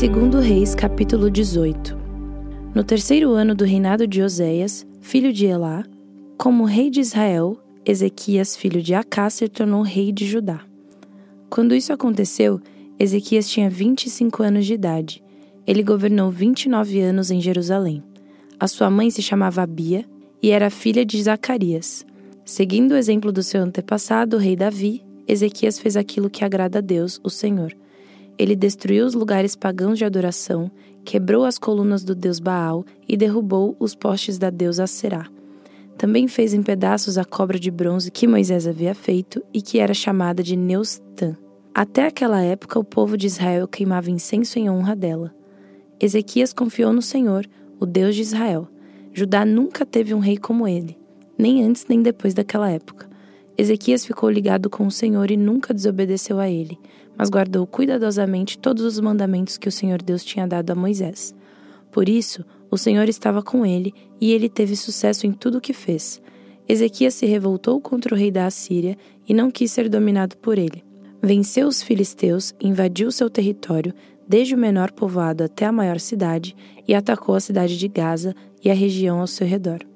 Segundo Reis, capítulo 18. No terceiro ano do reinado de Oséias, filho de Elá, como rei de Israel, Ezequias, filho de Acá, se tornou rei de Judá. Quando isso aconteceu, Ezequias tinha 25 anos de idade. Ele governou 29 anos em Jerusalém. A sua mãe se chamava Abia e era filha de Zacarias. Seguindo o exemplo do seu antepassado, o rei Davi, Ezequias fez aquilo que agrada a Deus, o Senhor. Ele destruiu os lugares pagãos de adoração, quebrou as colunas do deus Baal e derrubou os postes da deusa Será. Também fez em pedaços a cobra de bronze que Moisés havia feito e que era chamada de Neustã. Até aquela época, o povo de Israel queimava incenso em honra dela. Ezequias confiou no Senhor, o Deus de Israel. Judá nunca teve um rei como ele, nem antes nem depois daquela época. Ezequias ficou ligado com o Senhor e nunca desobedeceu a ele, mas guardou cuidadosamente todos os mandamentos que o Senhor Deus tinha dado a Moisés. Por isso, o Senhor estava com ele e ele teve sucesso em tudo o que fez. Ezequias se revoltou contra o rei da Assíria e não quis ser dominado por ele. Venceu os filisteus, invadiu seu território, desde o menor povoado até a maior cidade, e atacou a cidade de Gaza e a região ao seu redor.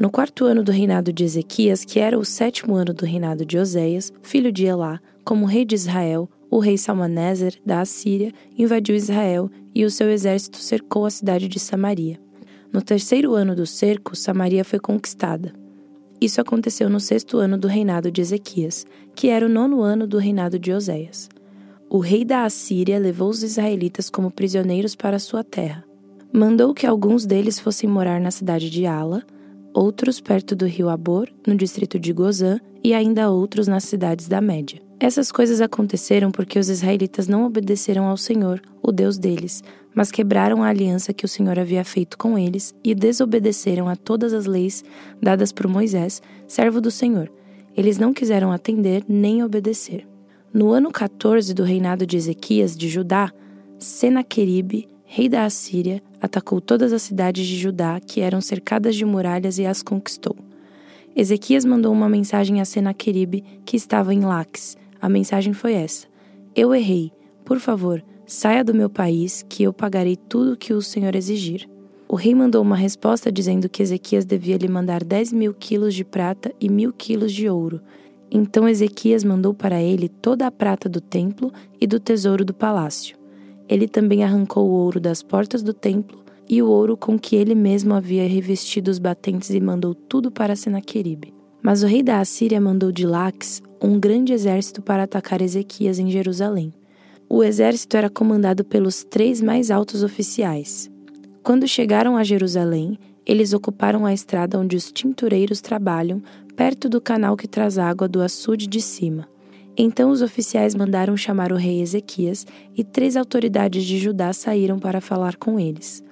No quarto ano do reinado de Ezequias, que era o sétimo ano do reinado de Oséias, filho de Elá, como rei de Israel, o rei Salmaneser, da Assíria, invadiu Israel e o seu exército cercou a cidade de Samaria. No terceiro ano do cerco, Samaria foi conquistada. Isso aconteceu no sexto ano do reinado de Ezequias, que era o nono ano do reinado de Oséias o rei da Assíria levou os israelitas como prisioneiros para sua terra. Mandou que alguns deles fossem morar na cidade de Ala, outros perto do rio Abor, no distrito de Gozã, e ainda outros nas cidades da Média. Essas coisas aconteceram porque os israelitas não obedeceram ao Senhor, o Deus deles, mas quebraram a aliança que o Senhor havia feito com eles e desobedeceram a todas as leis dadas por Moisés, servo do Senhor. Eles não quiseram atender nem obedecer. No ano 14 do reinado de Ezequias de Judá, Senaqueribe, rei da Assíria, atacou todas as cidades de Judá que eram cercadas de muralhas e as conquistou. Ezequias mandou uma mensagem a Senaqueribe, que estava em Laques. A mensagem foi essa: Eu errei. Por favor, saia do meu país, que eu pagarei tudo o que o Senhor exigir. O rei mandou uma resposta dizendo que Ezequias devia lhe mandar dez mil quilos de prata e mil quilos de ouro, então Ezequias mandou para ele toda a prata do templo e do tesouro do palácio. Ele também arrancou o ouro das portas do templo e o ouro com que ele mesmo havia revestido os batentes e mandou tudo para Senaqueribe. Mas o rei da Assíria mandou de Laques um grande exército para atacar Ezequias em Jerusalém. O exército era comandado pelos três mais altos oficiais. Quando chegaram a Jerusalém, eles ocuparam a estrada onde os tintureiros trabalham, perto do canal que traz água do açude de cima. Então os oficiais mandaram chamar o rei Ezequias e três autoridades de Judá saíram para falar com eles.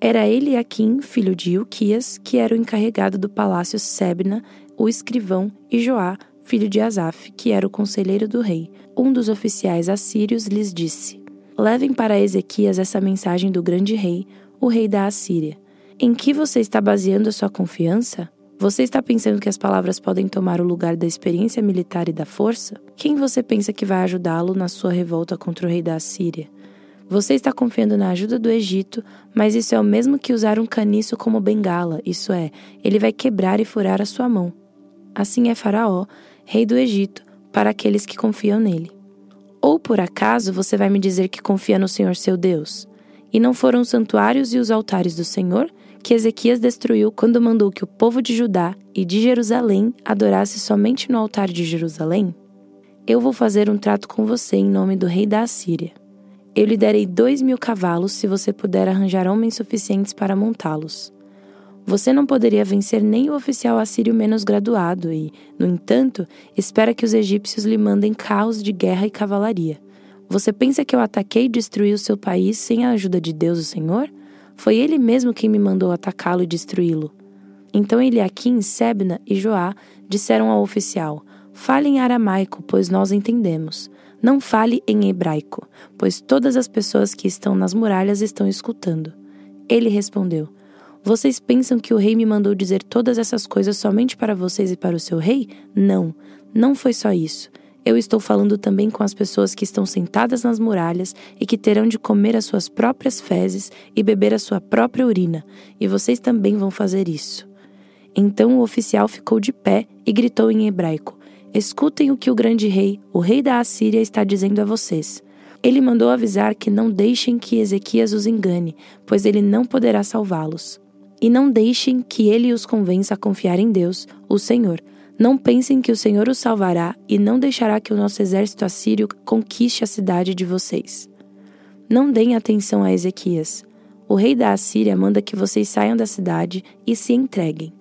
Era ele Aquim, filho de Ilquias, que era o encarregado do palácio Sebna, o escrivão, e Joá, filho de Asaf, que era o conselheiro do rei. Um dos oficiais assírios lhes disse: Levem para Ezequias essa mensagem do grande rei, o rei da Assíria. Em que você está baseando a sua confiança? Você está pensando que as palavras podem tomar o lugar da experiência militar e da força? Quem você pensa que vai ajudá-lo na sua revolta contra o rei da Assíria? Você está confiando na ajuda do Egito, mas isso é o mesmo que usar um caniço como bengala, isso é, ele vai quebrar e furar a sua mão. Assim é Faraó, rei do Egito, para aqueles que confiam nele. Ou por acaso você vai me dizer que confia no Senhor seu Deus? E não foram os santuários e os altares do Senhor que Ezequias destruiu quando mandou que o povo de Judá e de Jerusalém adorasse somente no altar de Jerusalém? Eu vou fazer um trato com você em nome do rei da Assíria. Eu lhe darei dois mil cavalos se você puder arranjar homens suficientes para montá-los. Você não poderia vencer nem o oficial assírio menos graduado e, no entanto, espera que os egípcios lhe mandem carros de guerra e cavalaria. Você pensa que eu ataquei e destruí o seu país sem a ajuda de Deus, o Senhor? Foi ele mesmo quem me mandou atacá-lo e destruí-lo. Então Eliakim, Sebna e Joá disseram ao oficial: Fale em aramaico, pois nós entendemos. Não fale em hebraico, pois todas as pessoas que estão nas muralhas estão escutando. Ele respondeu: Vocês pensam que o rei me mandou dizer todas essas coisas somente para vocês e para o seu rei? Não, não foi só isso. Eu estou falando também com as pessoas que estão sentadas nas muralhas e que terão de comer as suas próprias fezes e beber a sua própria urina, e vocês também vão fazer isso. Então o oficial ficou de pé e gritou em hebraico: Escutem o que o grande rei, o rei da Assíria, está dizendo a vocês. Ele mandou avisar que não deixem que Ezequias os engane, pois ele não poderá salvá-los. E não deixem que ele os convença a confiar em Deus, o Senhor. Não pensem que o Senhor os salvará e não deixará que o nosso exército assírio conquiste a cidade de vocês. Não deem atenção a Ezequias. O rei da Assíria manda que vocês saiam da cidade e se entreguem.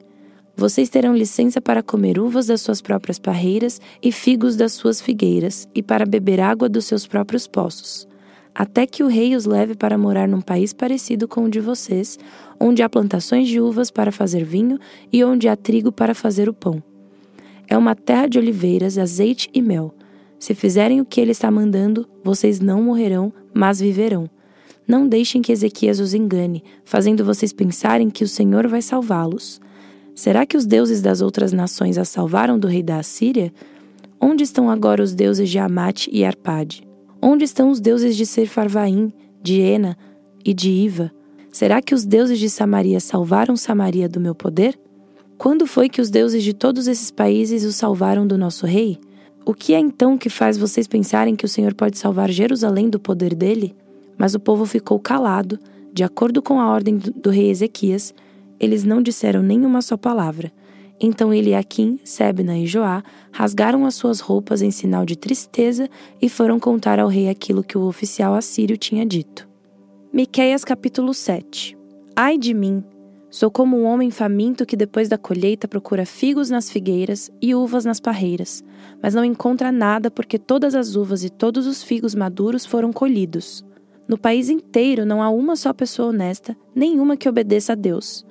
Vocês terão licença para comer uvas das suas próprias parreiras e figos das suas figueiras, e para beber água dos seus próprios poços, até que o rei os leve para morar num país parecido com o de vocês, onde há plantações de uvas para fazer vinho e onde há trigo para fazer o pão. É uma terra de oliveiras, azeite e mel. Se fizerem o que ele está mandando, vocês não morrerão, mas viverão. Não deixem que Ezequias os engane, fazendo vocês pensarem que o Senhor vai salvá-los. Será que os deuses das outras nações a salvaram do rei da Assíria? Onde estão agora os deuses de Amate e Arpade? Onde estão os deuses de Serfarvaim, de Ena e de Iva? Será que os deuses de Samaria salvaram Samaria do meu poder? Quando foi que os deuses de todos esses países os salvaram do nosso rei? O que é então que faz vocês pensarem que o Senhor pode salvar Jerusalém do poder dele? Mas o povo ficou calado, de acordo com a ordem do rei Ezequias, eles não disseram nenhuma só palavra. Então Eliakim, Sebna e Joá rasgaram as suas roupas em sinal de tristeza e foram contar ao rei aquilo que o oficial assírio tinha dito. Miqueias capítulo 7 Ai de mim! Sou como um homem faminto que depois da colheita procura figos nas figueiras e uvas nas parreiras, mas não encontra nada porque todas as uvas e todos os figos maduros foram colhidos. No país inteiro não há uma só pessoa honesta, nenhuma que obedeça a Deus.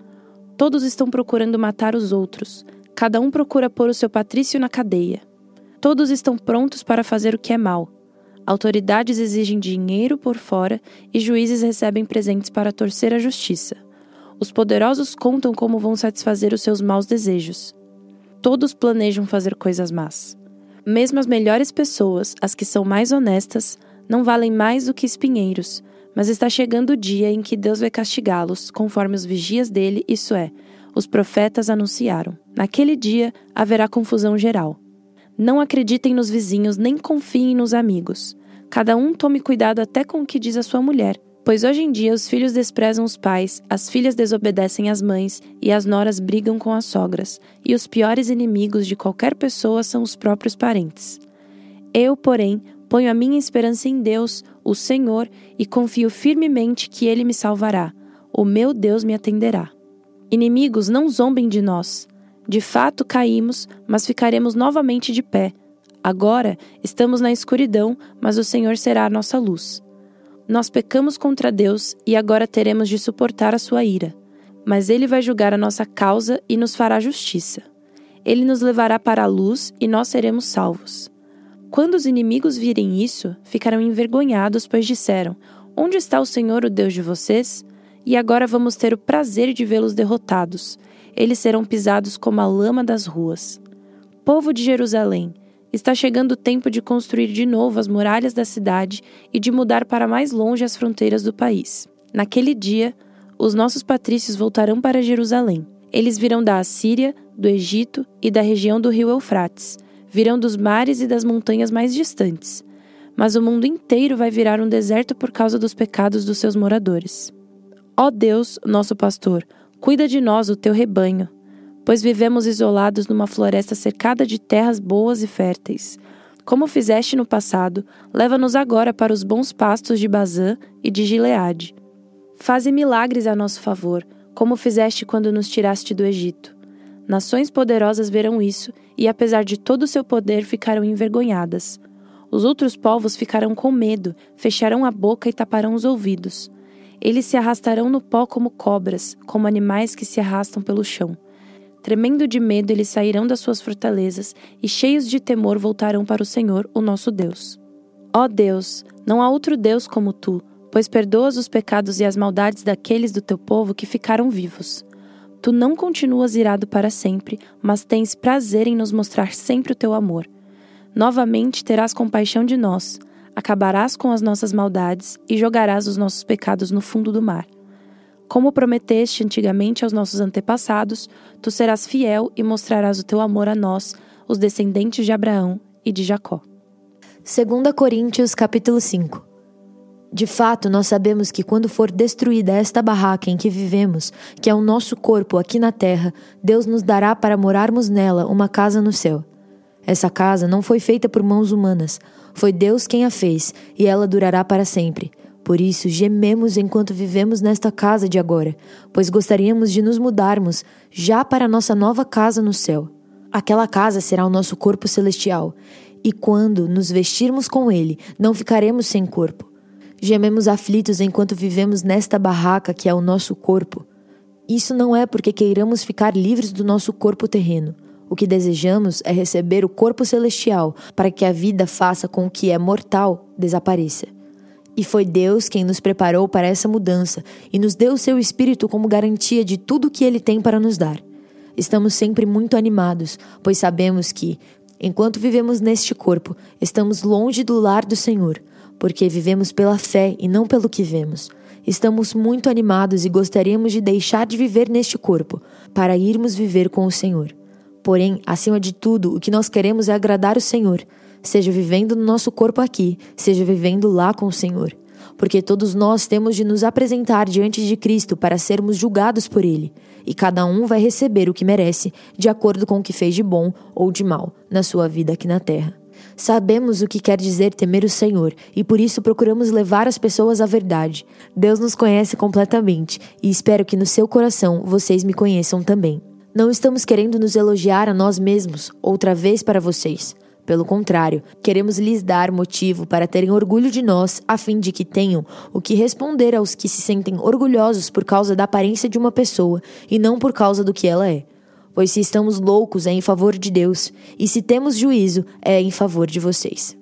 Todos estão procurando matar os outros. Cada um procura pôr o seu patrício na cadeia. Todos estão prontos para fazer o que é mal. Autoridades exigem dinheiro por fora e juízes recebem presentes para torcer a justiça. Os poderosos contam como vão satisfazer os seus maus desejos. Todos planejam fazer coisas más. Mesmo as melhores pessoas, as que são mais honestas, não valem mais do que espinheiros, mas está chegando o dia em que Deus vai castigá-los, conforme os vigias dele, isso é, os profetas anunciaram. Naquele dia haverá confusão geral. Não acreditem nos vizinhos, nem confiem nos amigos. Cada um tome cuidado até com o que diz a sua mulher, pois hoje em dia os filhos desprezam os pais, as filhas desobedecem às mães e as noras brigam com as sogras, e os piores inimigos de qualquer pessoa são os próprios parentes. Eu, porém, Ponho a minha esperança em Deus, o Senhor, e confio firmemente que Ele me salvará. O meu Deus me atenderá. Inimigos, não zombem de nós. De fato caímos, mas ficaremos novamente de pé. Agora estamos na escuridão, mas o Senhor será a nossa luz. Nós pecamos contra Deus e agora teremos de suportar a sua ira. Mas Ele vai julgar a nossa causa e nos fará justiça. Ele nos levará para a luz e nós seremos salvos. Quando os inimigos virem isso, ficarão envergonhados, pois disseram: Onde está o Senhor, o Deus de vocês? E agora vamos ter o prazer de vê-los derrotados. Eles serão pisados como a lama das ruas. Povo de Jerusalém, está chegando o tempo de construir de novo as muralhas da cidade e de mudar para mais longe as fronteiras do país. Naquele dia, os nossos patrícios voltarão para Jerusalém. Eles virão da Assíria, do Egito e da região do rio Eufrates virão dos mares e das montanhas mais distantes, mas o mundo inteiro vai virar um deserto por causa dos pecados dos seus moradores. Ó Deus, nosso pastor, cuida de nós, o teu rebanho, pois vivemos isolados numa floresta cercada de terras boas e férteis. Como fizeste no passado, leva-nos agora para os bons pastos de Bazã e de Gileade. Faze milagres a nosso favor, como fizeste quando nos tiraste do Egito. Nações poderosas verão isso e, apesar de todo o seu poder, ficarão envergonhadas. Os outros povos ficarão com medo, fecharão a boca e taparão os ouvidos. Eles se arrastarão no pó como cobras, como animais que se arrastam pelo chão. Tremendo de medo, eles sairão das suas fortalezas e, cheios de temor, voltarão para o Senhor, o nosso Deus. Ó Deus, não há outro Deus como tu, pois perdoas os pecados e as maldades daqueles do teu povo que ficaram vivos. Tu não continuas irado para sempre, mas tens prazer em nos mostrar sempre o teu amor. novamente terás compaixão de nós, acabarás com as nossas maldades e jogarás os nossos pecados no fundo do mar. Como prometeste antigamente aos nossos antepassados, tu serás fiel e mostrarás o teu amor a nós, os descendentes de Abraão e de Jacó. 2 Coríntios capítulo 5 De fato, nós sabemos que quando for destruída esta barraca em que vivemos, que é o nosso corpo aqui na terra, Deus nos dará para morarmos nela uma casa no céu. Essa casa não foi feita por mãos humanas, foi Deus quem a fez, e ela durará para sempre. Por isso, gememos enquanto vivemos nesta casa de agora, pois gostaríamos de nos mudarmos já para nossa nova casa no céu. Aquela casa será o nosso corpo celestial, e quando nos vestirmos com ele, não ficaremos sem corpo. Gememos aflitos enquanto vivemos nesta barraca que é o nosso corpo. Isso não é porque queiramos ficar livres do nosso corpo terreno. O que desejamos é receber o corpo celestial para que a vida faça com que é mortal desapareça. E foi Deus quem nos preparou para essa mudança e nos deu o seu Espírito como garantia de tudo o que Ele tem para nos dar. Estamos sempre muito animados, pois sabemos que, enquanto vivemos neste corpo, estamos longe do lar do Senhor, porque vivemos pela fé e não pelo que vemos. Estamos muito animados e gostaríamos de deixar de viver neste corpo, para irmos viver com o Senhor. Porém, acima de tudo, o que nós queremos é agradar o Senhor seja vivendo no nosso corpo aqui, seja vivendo lá com o Senhor. Porque todos nós temos de nos apresentar diante de Cristo para sermos julgados por Ele, e cada um vai receber o que merece, de acordo com o que fez de bom ou de mal na sua vida aqui na terra. Sabemos o que quer dizer temer o Senhor e por isso procuramos levar as pessoas à verdade. Deus nos conhece completamente e espero que no seu coração vocês me conheçam também. Não estamos querendo nos elogiar a nós mesmos outra vez para vocês. Pelo contrário, queremos lhes dar motivo para terem orgulho de nós, a fim de que tenham o que responder aos que se sentem orgulhosos por causa da aparência de uma pessoa e não por causa do que ela é. Pois se estamos loucos é em favor de Deus, e se temos juízo é em favor de vocês.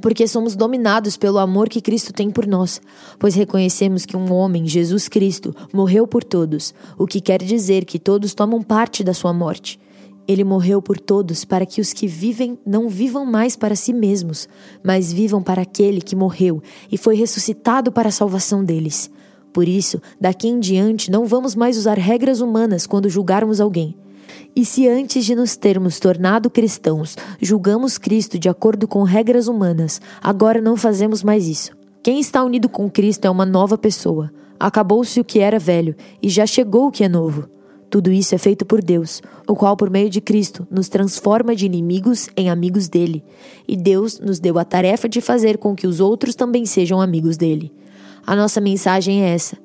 Porque somos dominados pelo amor que Cristo tem por nós, pois reconhecemos que um homem, Jesus Cristo, morreu por todos, o que quer dizer que todos tomam parte da sua morte. Ele morreu por todos para que os que vivem não vivam mais para si mesmos, mas vivam para aquele que morreu e foi ressuscitado para a salvação deles. Por isso, daqui em diante não vamos mais usar regras humanas quando julgarmos alguém. E se antes de nos termos tornado cristãos, julgamos Cristo de acordo com regras humanas, agora não fazemos mais isso. Quem está unido com Cristo é uma nova pessoa. Acabou-se o que era velho e já chegou o que é novo. Tudo isso é feito por Deus, o qual, por meio de Cristo, nos transforma de inimigos em amigos dele. E Deus nos deu a tarefa de fazer com que os outros também sejam amigos dele. A nossa mensagem é essa.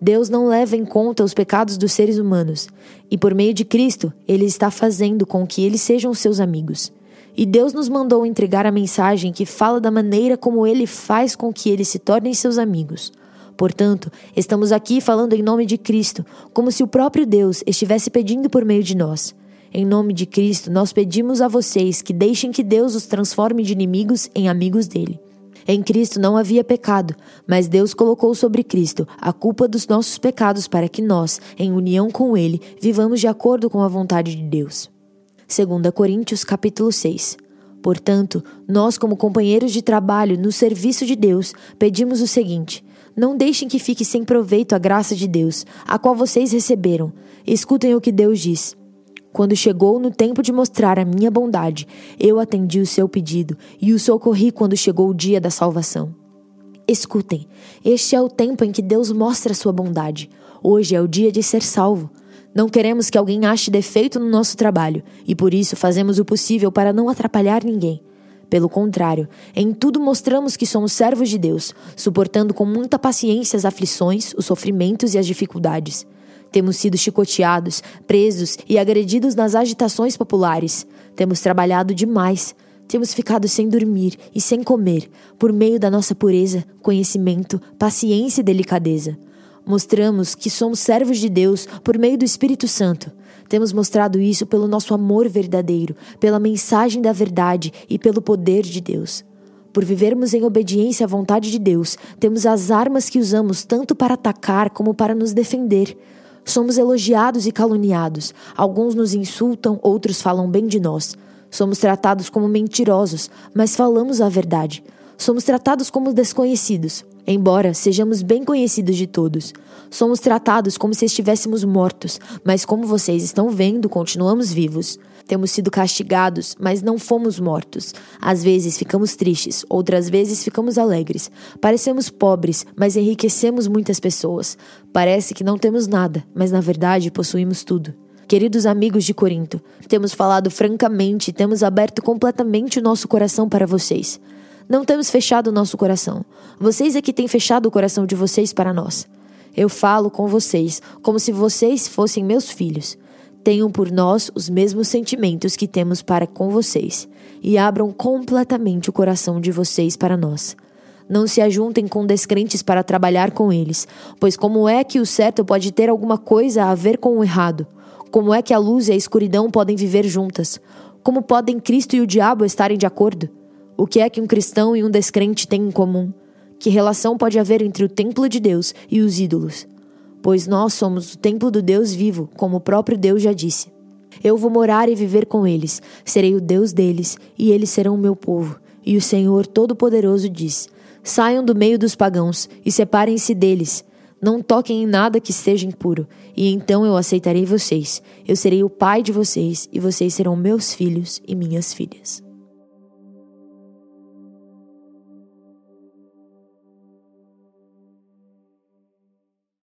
Deus não leva em conta os pecados dos seres humanos, e por meio de Cristo, ele está fazendo com que eles sejam seus amigos. E Deus nos mandou entregar a mensagem que fala da maneira como ele faz com que eles se tornem seus amigos. Portanto, estamos aqui falando em nome de Cristo, como se o próprio Deus estivesse pedindo por meio de nós. Em nome de Cristo, nós pedimos a vocês que deixem que Deus os transforme de inimigos em amigos dele. Em Cristo não havia pecado, mas Deus colocou sobre Cristo a culpa dos nossos pecados para que nós, em união com ele, vivamos de acordo com a vontade de Deus. 2 Coríntios capítulo 6. Portanto, nós como companheiros de trabalho no serviço de Deus, pedimos o seguinte: não deixem que fique sem proveito a graça de Deus, a qual vocês receberam. Escutem o que Deus diz. Quando chegou no tempo de mostrar a minha bondade, eu atendi o seu pedido e o socorri quando chegou o dia da salvação. Escutem, este é o tempo em que Deus mostra sua bondade. Hoje é o dia de ser salvo. Não queremos que alguém ache defeito no nosso trabalho e por isso fazemos o possível para não atrapalhar ninguém. Pelo contrário, em tudo mostramos que somos servos de Deus, suportando com muita paciência as aflições, os sofrimentos e as dificuldades. Temos sido chicoteados, presos e agredidos nas agitações populares. Temos trabalhado demais. Temos ficado sem dormir e sem comer, por meio da nossa pureza, conhecimento, paciência e delicadeza. Mostramos que somos servos de Deus por meio do Espírito Santo. Temos mostrado isso pelo nosso amor verdadeiro, pela mensagem da verdade e pelo poder de Deus. Por vivermos em obediência à vontade de Deus, temos as armas que usamos tanto para atacar como para nos defender. Somos elogiados e caluniados. Alguns nos insultam, outros falam bem de nós. Somos tratados como mentirosos, mas falamos a verdade. Somos tratados como desconhecidos, embora sejamos bem conhecidos de todos. Somos tratados como se estivéssemos mortos, mas como vocês estão vendo, continuamos vivos. Temos sido castigados, mas não fomos mortos. Às vezes ficamos tristes, outras vezes ficamos alegres. Parecemos pobres, mas enriquecemos muitas pessoas. Parece que não temos nada, mas na verdade possuímos tudo. Queridos amigos de Corinto, temos falado francamente e temos aberto completamente o nosso coração para vocês. Não temos fechado o nosso coração. Vocês é que têm fechado o coração de vocês para nós. Eu falo com vocês como se vocês fossem meus filhos. Tenham por nós os mesmos sentimentos que temos para com vocês e abram completamente o coração de vocês para nós. Não se ajuntem com descrentes para trabalhar com eles, pois como é que o certo pode ter alguma coisa a ver com o errado? Como é que a luz e a escuridão podem viver juntas? Como podem Cristo e o diabo estarem de acordo? O que é que um cristão e um descrente têm em comum? Que relação pode haver entre o templo de Deus e os ídolos? Pois nós somos o templo do Deus vivo, como o próprio Deus já disse. Eu vou morar e viver com eles, serei o Deus deles, e eles serão o meu povo. E o Senhor Todo-Poderoso diz: Saiam do meio dos pagãos e separem-se deles. Não toquem em nada que seja impuro, e então eu aceitarei vocês. Eu serei o pai de vocês, e vocês serão meus filhos e minhas filhas.